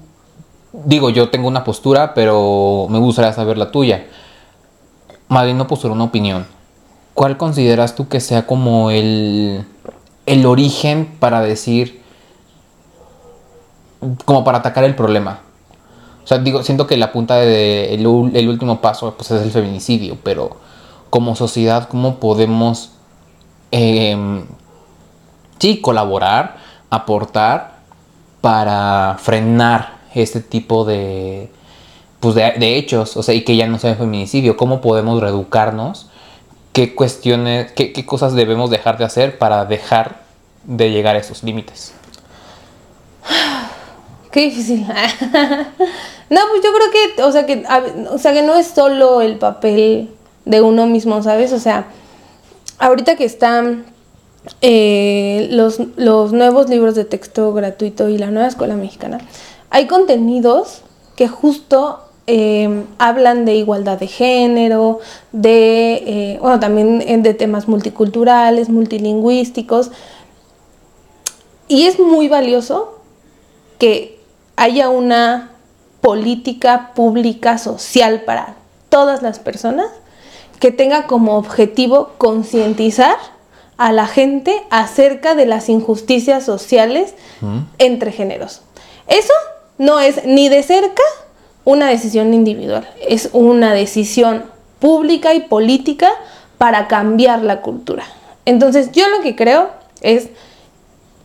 Digo, yo tengo una postura, pero me gustaría saber la tuya. Más no postura, una opinión. ¿Cuál consideras tú que sea como el. el origen para decir. como para atacar el problema? O sea, digo, siento que la punta de el, último paso pues, es el feminicidio, pero como sociedad, ¿cómo podemos em, sí, colaborar, aportar para frenar este tipo de, pues de, hechos? O sea, y que ya no sea feminicidio. ¿Cómo podemos reeducarnos? ¿Qué cuestiones, qué, qué cosas debemos dejar de hacer para dejar de llegar a esos límites? Qué difícil. no, pues yo creo que, o sea, que, o sea, que no es solo el papel de uno mismo, ¿sabes? O sea, ahorita que están eh, los, los nuevos libros de texto gratuito y la nueva escuela mexicana, hay contenidos que justo eh, hablan de igualdad de género, de, eh, bueno, también de temas multiculturales, multilingüísticos. Y es muy valioso que haya una política pública social para todas las personas que tenga como objetivo concientizar a la gente acerca de las injusticias sociales entre géneros. Eso no es ni de cerca una decisión individual, es una decisión pública y política para cambiar la cultura. Entonces yo lo que creo es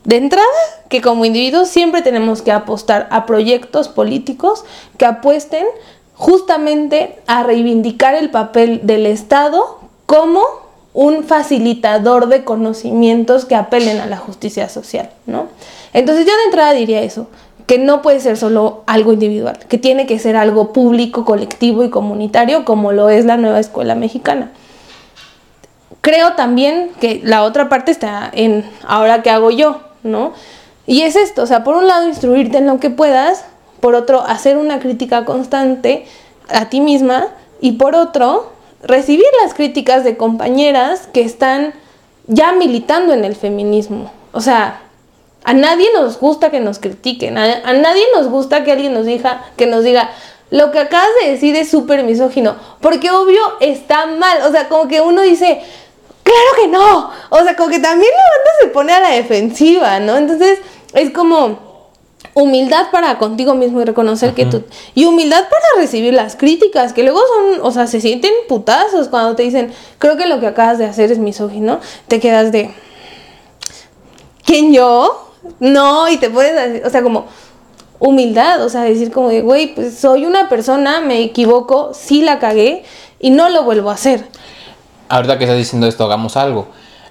de entrada, que como individuos siempre tenemos que apostar a proyectos políticos que apuesten justamente a reivindicar el papel del Estado como un facilitador de conocimientos que apelen a la justicia social, ¿no? Entonces yo de entrada diría eso, que no puede ser solo algo individual, que tiene que ser algo público, colectivo y comunitario como lo es la nueva escuela mexicana. Creo también que la otra parte está en ahora qué hago yo, ¿no? Y es esto, o sea, por un lado instruirte en lo que puedas, por otro hacer una crítica constante a ti misma y por otro recibir las críticas de compañeras que están ya militando en el feminismo. O sea, a nadie nos gusta que nos critiquen, a, nadie nos gusta que alguien nos diga, que nos diga, lo que acabas de decir es súper misógino, porque obvio está mal, o sea, como que uno dice, claro que no. O sea, como que también la banda se pone a la defensiva, ¿no? Entonces, es como, humildad para contigo mismo y reconocer que tú y humildad para recibir las críticas que luego son o sea se sienten putazos cuando te dicen creo que lo que acabas de hacer es misógino te quedas de quién yo no y te puedes decir, o sea como humildad o sea decir como de güey pues soy una persona me equivoco sí la cagué y no lo vuelvo a hacer Ahorita que estás diciendo esto, hagamos algo.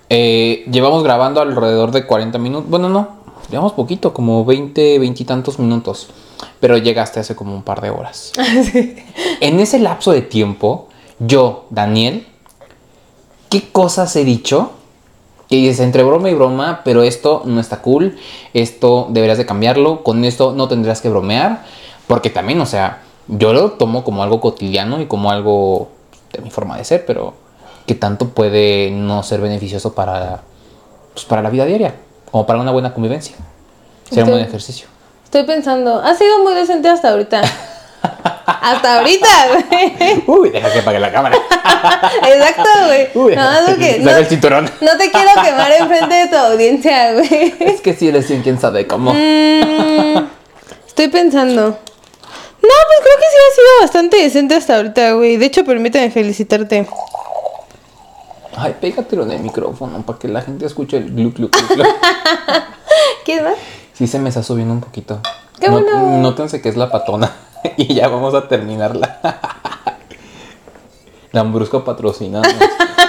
Eh, llevamos grabando alrededor de 40 minutos. Bueno, no, llevamos poquito, como 20, 20 y tantos minutos. Pero llegaste hace como un par de horas. En ese lapso de tiempo, yo, Daniel, ¿qué cosas he dicho? Que dices entre broma y broma, pero esto no está cool. Esto deberías de cambiarlo. Con esto no tendrías que bromear. Porque también, o sea, yo lo tomo como algo cotidiano y como algo de mi forma de ser, pero que tanto puede no ser beneficioso para, pues, para la vida diaria, como para una buena convivencia. Sería un buen ejercicio. estoy pensando ha sido muy decente hasta ahorita hasta ahorita güey Uy, deja que pague la cámara. exacto güey Uy, no, que no- el cinturón. No te quiero quemar enfrente de tu audiencia, güey. Es que si eres quien quién sabe cómo. Mm, estoy pensando. No, pues creo que sí ha sido bastante decente hasta ahorita, güey. De hecho, permíteme felicitarte. Ay, pégatelo en el micrófono para que la gente escuche el glu glu glu, glu. ¿Quieres más? Sí se me está subiendo un poquito. ¡Qué No- bueno! Nótense que es la patona. y ya vamos a terminarla. Lambrusco patrocinando.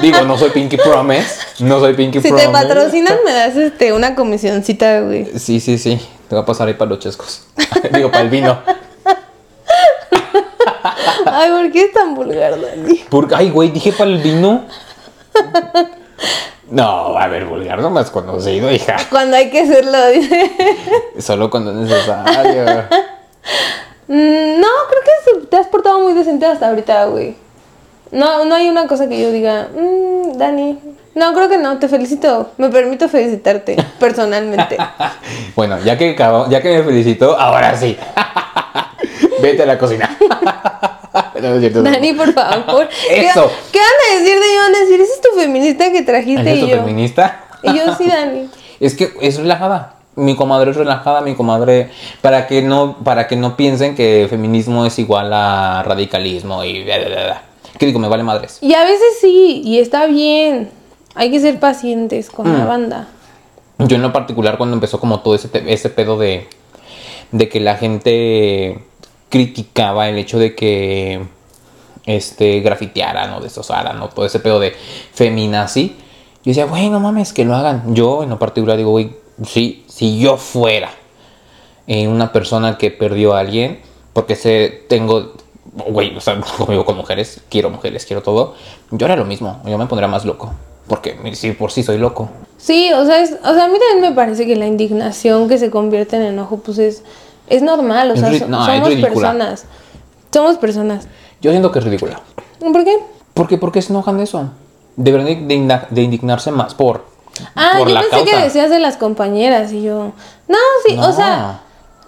Digo, no soy Pinky Promise. No soy Pinky Si Promise. te patrocinan, me das este, una comisioncita, güey. Sí, sí, sí. Te va a pasar ahí para los chescos. Digo, para el vino. Ay, ¿por qué es tan vulgar, Dani? Por- Ay, güey, dije para el vino. No, a ver, vulgar no más conocido, hija. Cuando hay que hacerlo, dice. Solo cuando es necesario. Mm, no, creo que te has portado muy decente hasta ahorita, güey. No, no hay una cosa que yo diga, "Mm, Dani. No, creo que no, te felicito. Me permito felicitarte personalmente. Bueno, ya que, acabó- ya que me felicitó, ahora sí. Vete a la cocina. No, no es cierto. Dani, por favor. ¿Qué- Eso. ¿Qué, van a decir de mí? Van a decir, esa es tu feminista que trajiste ¿Es y tu yo. feminista? Y yo sí, Dani. Es que es relajada. Mi comadre es relajada, mi comadre, para que no, para que no piensen que feminismo es igual a radicalismo y bla, bla, bla. ¿Qué digo? Me vale madres. Y a veces sí, y está bien. Hay que ser pacientes con Mm. la banda. Yo en lo particular cuando empezó como todo ese, ese pedo de, de que la gente criticaba el hecho de que este grafitearan o desosaran o todo ese pedo de feminazi. Yo decía, güey, no mames, que lo hagan. Yo en lo particular digo, güey, sí, si yo fuera eh, una persona que perdió a alguien, porque sé, tengo, güey, o sea, conmigo con mujeres, quiero mujeres, quiero todo, yo haría lo mismo, yo me pondría más loco, porque si por sí soy loco. Sí, o sea, es- o sea, a mí también me parece que la indignación que se convierte en enojo, pues es, es normal. O Es sea, no, somos personas. Somos personas. Yo siento que es ridícula. ¿Por qué? ¿Por qué? ¿Por qué se enojan de eso? Deberían de, de indignarse más por, Ah, por yo la pensé que causa. decías de las compañeras y yo. No, sí, o sea,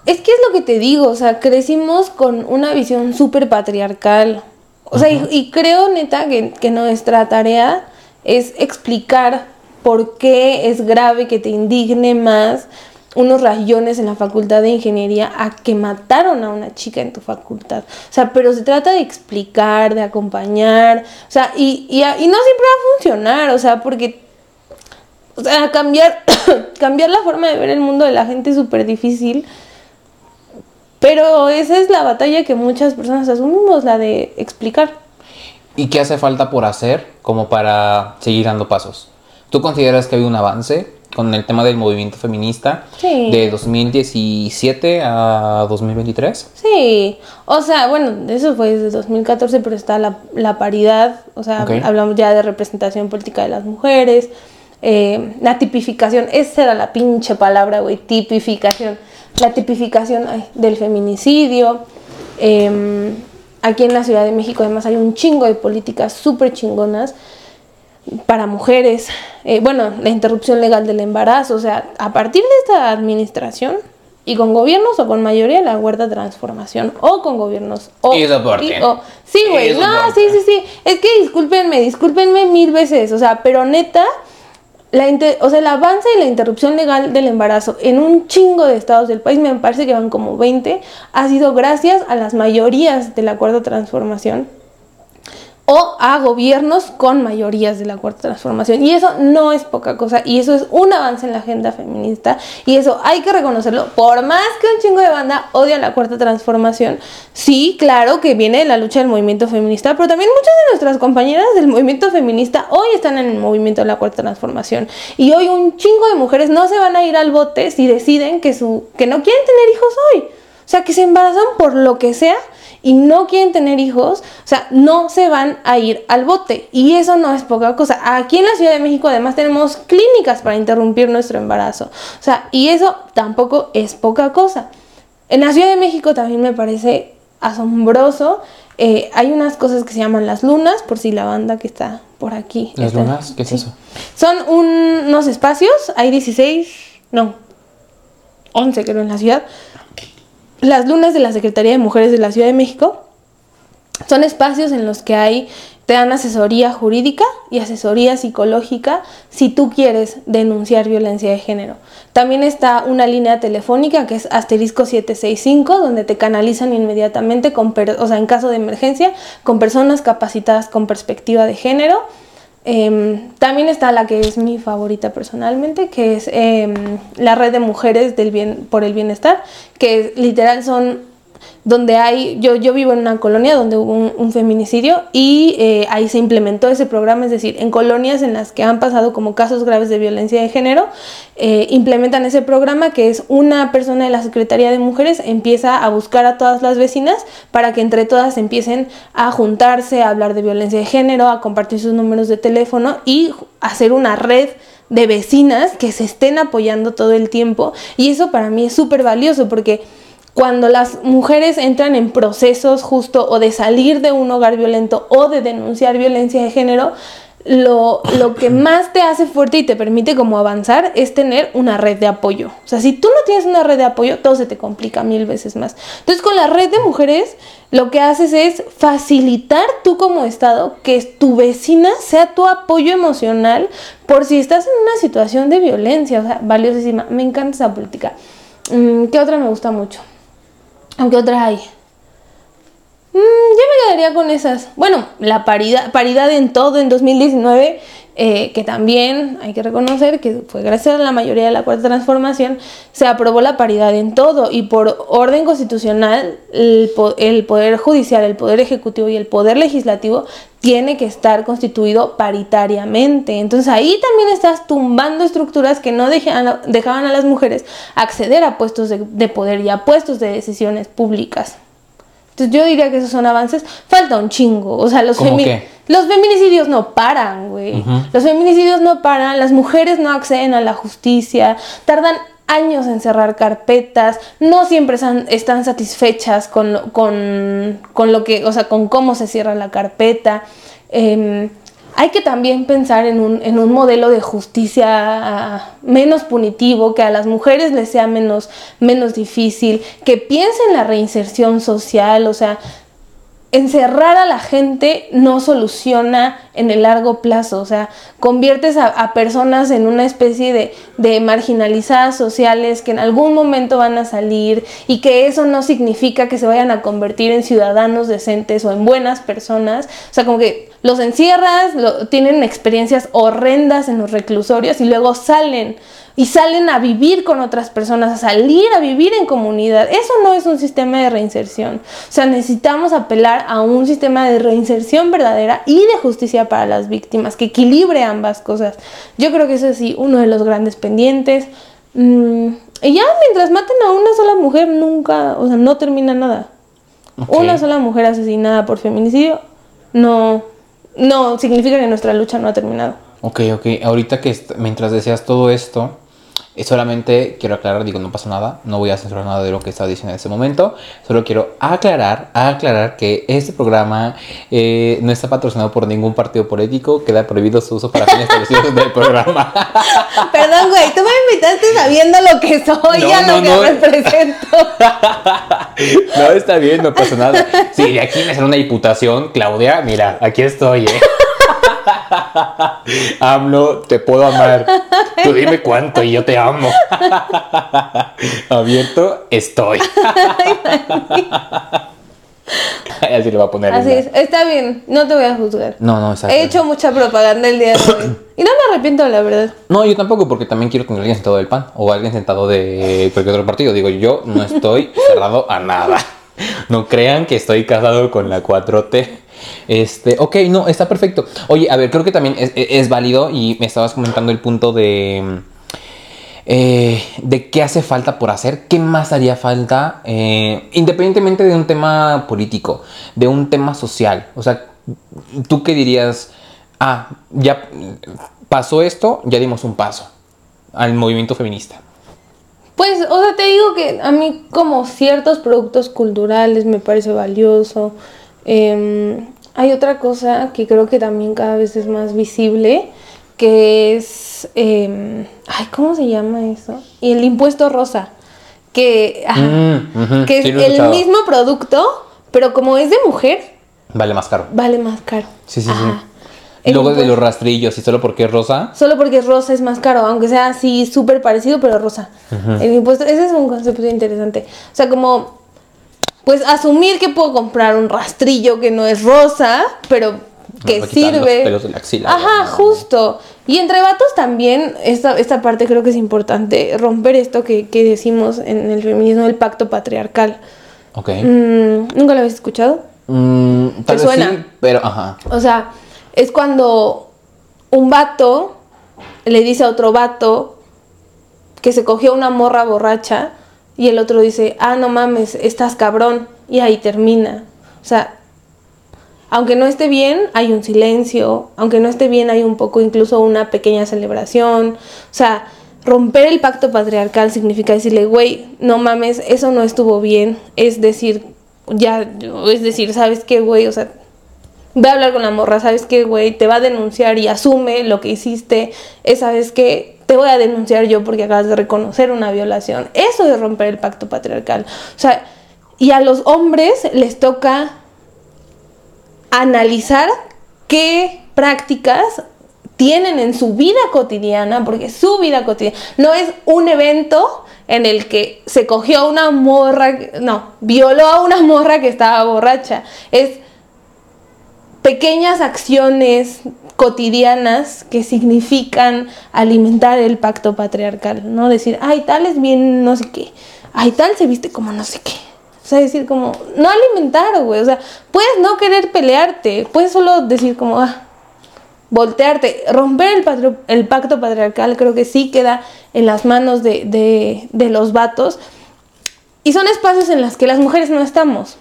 es que es lo que te digo, o sea, crecimos con una visión súper patriarcal. O sea, y, y creo neta que, que nuestra tarea es explicar por qué es grave que te indigne más unos rayones en la facultad de ingeniería a que mataron a una chica en tu facultad. O sea, pero se trata de explicar, de acompañar, o sea, y, y, y no siempre va a funcionar, o sea, porque o sea, cambiar, cambiar la forma de ver el mundo de la gente es súper difícil. Pero esa es la batalla que muchas personas asumimos, la de explicar. ¿Y qué hace falta por hacer como para seguir dando pasos? ¿Tú consideras que hay un avance con el tema del movimiento feminista Sí. de 2017 a 2023? Sí, o sea, bueno, eso fue desde 2014, pero está la, la paridad, o sea, hablamos ya de representación política de las mujeres, eh, la tipificación, esa era la pinche palabra, güey, tipificación, la tipificación ay, del feminicidio. em, aquí en la Ciudad de México además hay un chingo de políticas súper chingonas para mujeres, eh, bueno, la interrupción legal del embarazo, o sea, a partir de esta administración y con gobiernos o con mayoría de la huerta transformación o con gobiernos o Y soporte. o- sí, güey, Y no, sí, sí, sí, es que discúlpenme, discúlpenme mil veces, o sea, pero neta la inter- o sea, el avance y la interrupción legal del embarazo en un chingo de estados del país, me parece que van como 20, ha sido gracias a las mayorías de la cuarta transformación o a gobiernos con mayorías de la cuarta transformación. Y eso no es poca cosa, y eso es un avance en la agenda feminista, y eso hay que reconocerlo, por más que un chingo de banda odia la cuarta transformación, sí, claro que viene de la lucha del movimiento feminista, pero también muchas de nuestras compañeras del movimiento feminista hoy están en el movimiento de la cuarta transformación, y hoy un chingo de mujeres no se van a ir al bote si deciden que, su, que no quieren tener hijos hoy. O sea, que se embarazan por lo que sea y no quieren tener hijos, o sea, no se van a ir al bote. Y eso no es poca cosa. Aquí en la Ciudad de México además tenemos clínicas para interrumpir nuestro embarazo. O sea, y eso tampoco es poca cosa. En la Ciudad de México también me parece asombroso. eh, hay unas cosas que se llaman las lunas, por si la banda que está por aquí. ¿Las está- lunas? ¿Qué es sí. eso? Son un- unos espacios, hay 16, no, 11 creo en la ciudad. Las lunas de la Secretaría de Mujeres de la Ciudad de México son espacios en los que hay, te dan asesoría jurídica y asesoría psicológica si tú quieres denunciar violencia de género. También está una línea telefónica que es asterisco 765, donde te canalizan inmediatamente, o sea, en caso de emergencia, con personas capacitadas con perspectiva de género. Em, también está la que es mi favorita personalmente, que es em, la red de mujeres del bien, por el bienestar, que literal son donde hay, yo, yo vivo en una colonia donde hubo un, feminicidio y eh, ahí se implementó ese programa, es decir, en colonias en las que han pasado como casos graves de violencia de género, eh, implementan ese programa que es una persona de la Secretaría de Mujeres empieza a buscar a todas las vecinas para que entre todas empiecen a juntarse, a hablar de violencia de género, a compartir sus números de teléfono y hacer una red de vecinas que se estén apoyando todo el tiempo. Y eso para mí es súper valioso porque cuando las mujeres entran en procesos justo o de salir de un hogar violento o de denunciar violencia de género, lo, lo que más te hace fuerte y te permite como avanzar es tener una red de apoyo. O sea, si tú no tienes una red de apoyo, todo se te complica mil veces más. Entonces, con la red de mujeres, lo que haces es facilitar tú como Estado que tu vecina sea tu apoyo emocional por si estás en una situación de violencia. O sea, valiosísima. Me encanta esa política. Mm, ¿Qué otra me gusta mucho? Aunque otras hay. Mm, yo me quedaría con esas. Bueno, la paridad, paridad en todo en 2019, eh, que también hay que reconocer que fue gracias a la mayoría de la cuarta transformación, se aprobó la paridad en todo y por orden constitucional el, po- el poder judicial, el poder ejecutivo y el poder legislativo tiene que estar constituido paritariamente. Entonces ahí también estás tumbando estructuras que no dejaban a las mujeres acceder a puestos de, de poder y a puestos de decisiones públicas. Entonces yo diría que esos son avances. Falta un chingo. O sea, los, ¿Cómo femi- qué? los feminicidios no paran, güey. Los feminicidios no paran. Las mujeres no acceden a la justicia. Tardan años en cerrar carpetas. No siempre están satisfechas con, con, con lo que, o sea, con cómo se cierra la carpeta. Em, hay que también pensar en un, en un modelo de justicia ah, menos punitivo, que a las mujeres les sea menos, menos difícil, que piense en la reinserción social, o sea, encerrar a la gente no soluciona en el largo plazo, o sea, conviertes a, personas en una especie de, de marginalizadas sociales que en algún momento van a salir y que eso no significa que se vayan a convertir en ciudadanos decentes o en buenas personas, o sea, como que los encierras, lo- tienen experiencias horrendas en los reclusorios y luego salen y salen a vivir con otras personas, a salir a vivir en comunidad. Eso no es un sistema de reinserción. O sea, necesitamos apelar a un sistema de reinserción verdadera y de justicia para las víctimas, que equilibre ambas cosas. Yo creo que eso es sí uno de los grandes pendientes. Mm, y ya mientras maten a una sola mujer, nunca, o sea, no termina nada. Una sola mujer asesinada por feminicidio no, no significa que nuestra lucha no ha terminado. Ok, ok. Ahorita que mientras decías todo esto, solamente quiero aclarar, digo, no pasa nada, no voy a censurar nada de lo que estaba diciendo en ese momento. Solo quiero aclarar, aclarar que este programa eh, no está patrocinado por ningún partido político, queda prohibido su uso para fines establecidos del programa. Perdón, güey, tú me invitaste sabiendo lo que soy No, y a no, lo que represento. no, está bien, no pasa nada. Si de aquí me sale una diputación, Claudia, mira, aquí estoy, ¿eh? AMLO, te puedo amar. Tú dime cuánto y yo te amo. Abierto, estoy. Así le va a poner. Así es, está bien, no te voy a juzgar. No, no, exacto. He hecho mucha propaganda el día de hoy. Y no me arrepiento, la verdad. No, yo tampoco, porque también quiero tener a alguien sentado del PAN o alguien sentado de cualquier otro partido. Digo, yo no estoy cerrado a nada. No crean que estoy casado con la 4T. Este, ok, no, está perfecto. Oye, a ver, creo que también es, es válido y me estabas comentando el punto de. eh, de qué hace falta por hacer, qué más haría falta, eh, independientemente de un tema político, de un tema social. O sea, ¿tú qué dirías? Ah, ya pasó esto, ya dimos un paso al movimiento feminista. Pues, o sea, te digo que a mí como ciertos productos culturales me parece valioso. Em, hay otra cosa que creo que también cada vez es más visible, que es... em, ay, ¿cómo se llama eso? Y el impuesto rosa. Que, ajá, Mm, ujú, que sí es el escuchado. mismo producto, pero como es de mujer, Vale más caro. vale más caro. Sí, sí, Ajá. sí. El Luego de los rastrillos y solo porque es rosa. Solo porque es rosa es más caro, aunque sea así súper parecido, pero rosa. El impuesto, ese es un concepto interesante. O sea, como, pues asumir que puedo comprar un rastrillo que no es rosa, pero que quitar sirve. los pelos de la axila. Ajá, justo. Y entre vatos también, esta, esta parte creo que es importante, romper esto que, que decimos en el feminismo, el pacto patriarcal. Ok. Mm, ¿Nunca lo habéis escuchado? Mm, tal ¿Te vez suena? sí, pero ajá. O sea, es cuando un vato le dice a otro vato que se cogió una morra borracha y el otro dice, ah, no mames, estás cabrón. Y ahí termina. O sea, aunque no esté bien, hay un silencio. Aunque no esté bien, hay un poco, incluso una pequeña celebración. O sea, romper el pacto patriarcal significa decirle, güey, no mames, eso no estuvo bien. Es decir, ya, es decir, ¿sabes qué, güey? O sea, Ve a hablar con la morra, ¿sabes qué, güey? Te va a denunciar y asume lo que hiciste. Es, ¿sabes qué? Te voy a denunciar yo porque acabas de reconocer una violación. Eso es romper el pacto patriarcal. O sea, y a los hombres les toca analizar qué prácticas tienen en su vida cotidiana, porque su vida cotidiana no es un evento en el que se cogió a una morra, no, violó a una morra que estaba borracha. Es pequeñas acciones cotidianas que significan alimentar el pacto patriarcal, ¿no? Decir, ay, tal es bien no sé qué, ay, tal se viste como no sé qué. O sea, decir como, no alimentar, güey, o sea, puedes no querer pelearte, puedes solo decir como, ah, voltearte, romper el, patro- el pacto patriarcal creo que sí queda en las manos de, de- de los vatos. Y son espacios en los que las mujeres no estamos.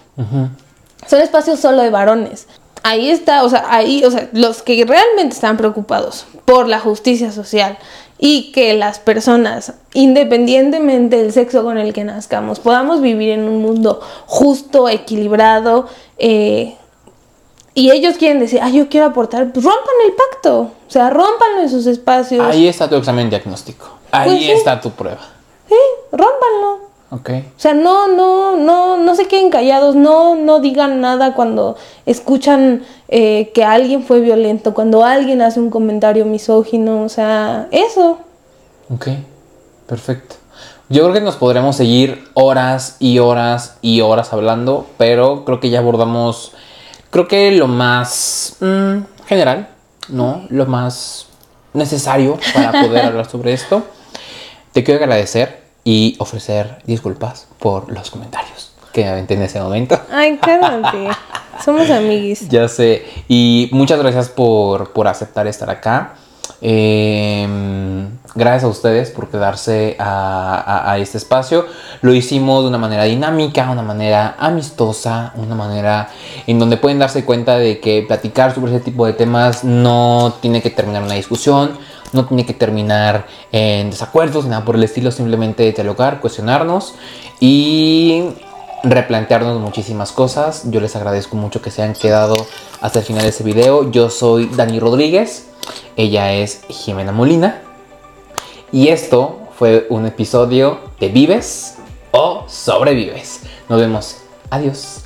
Son espacios solo de varones. Ahí está, o sea, ahí, o sea, los que realmente están preocupados por la justicia social y que las personas, independientemente del sexo con el que nazcamos, podamos vivir en un mundo justo, equilibrado, eh, y ellos quieren decir, ah, yo quiero aportar, pues rompan el pacto, o sea, rompanlo en sus espacios, Ahí está tu examen diagnóstico. Ahí Pues sí. está tu prueba. sí, rómpanlo. O sea, no, no, no, no se queden callados, no, no digan nada cuando escuchan eh, que alguien fue violento, cuando alguien hace un comentario misógino, o sea, eso. Ok. Perfecto. Yo creo que nos podremos seguir horas y horas y horas hablando, pero creo que ya abordamos, creo que lo más mm, general, ¿no? Lo más necesario para poder hablar sobre esto. Te quiero agradecer y ofrecer disculpas por los comentarios que aventé en ese momento. Ay, cálmate. Somos amiguis. Ya sé. Y muchas gracias por, por aceptar estar acá. Eh, gracias a ustedes por quedarse a, a- a este espacio. Lo hicimos de una manera dinámica, una manera amistosa, una manera en donde pueden darse cuenta de que platicar sobre ese tipo de temas no tiene que terminar una discusión, no tiene que terminar en desacuerdos, nada por el estilo, simplemente dialogar, cuestionarnos y replantearnos muchísimas cosas. Yo les agradezco mucho que se hayan quedado hasta el final de este video. Yo soy Dani Rodríguez, ella es Jimena Molina y esto fue un episodio de Vives o Sobrevives. Nos vemos. Adiós.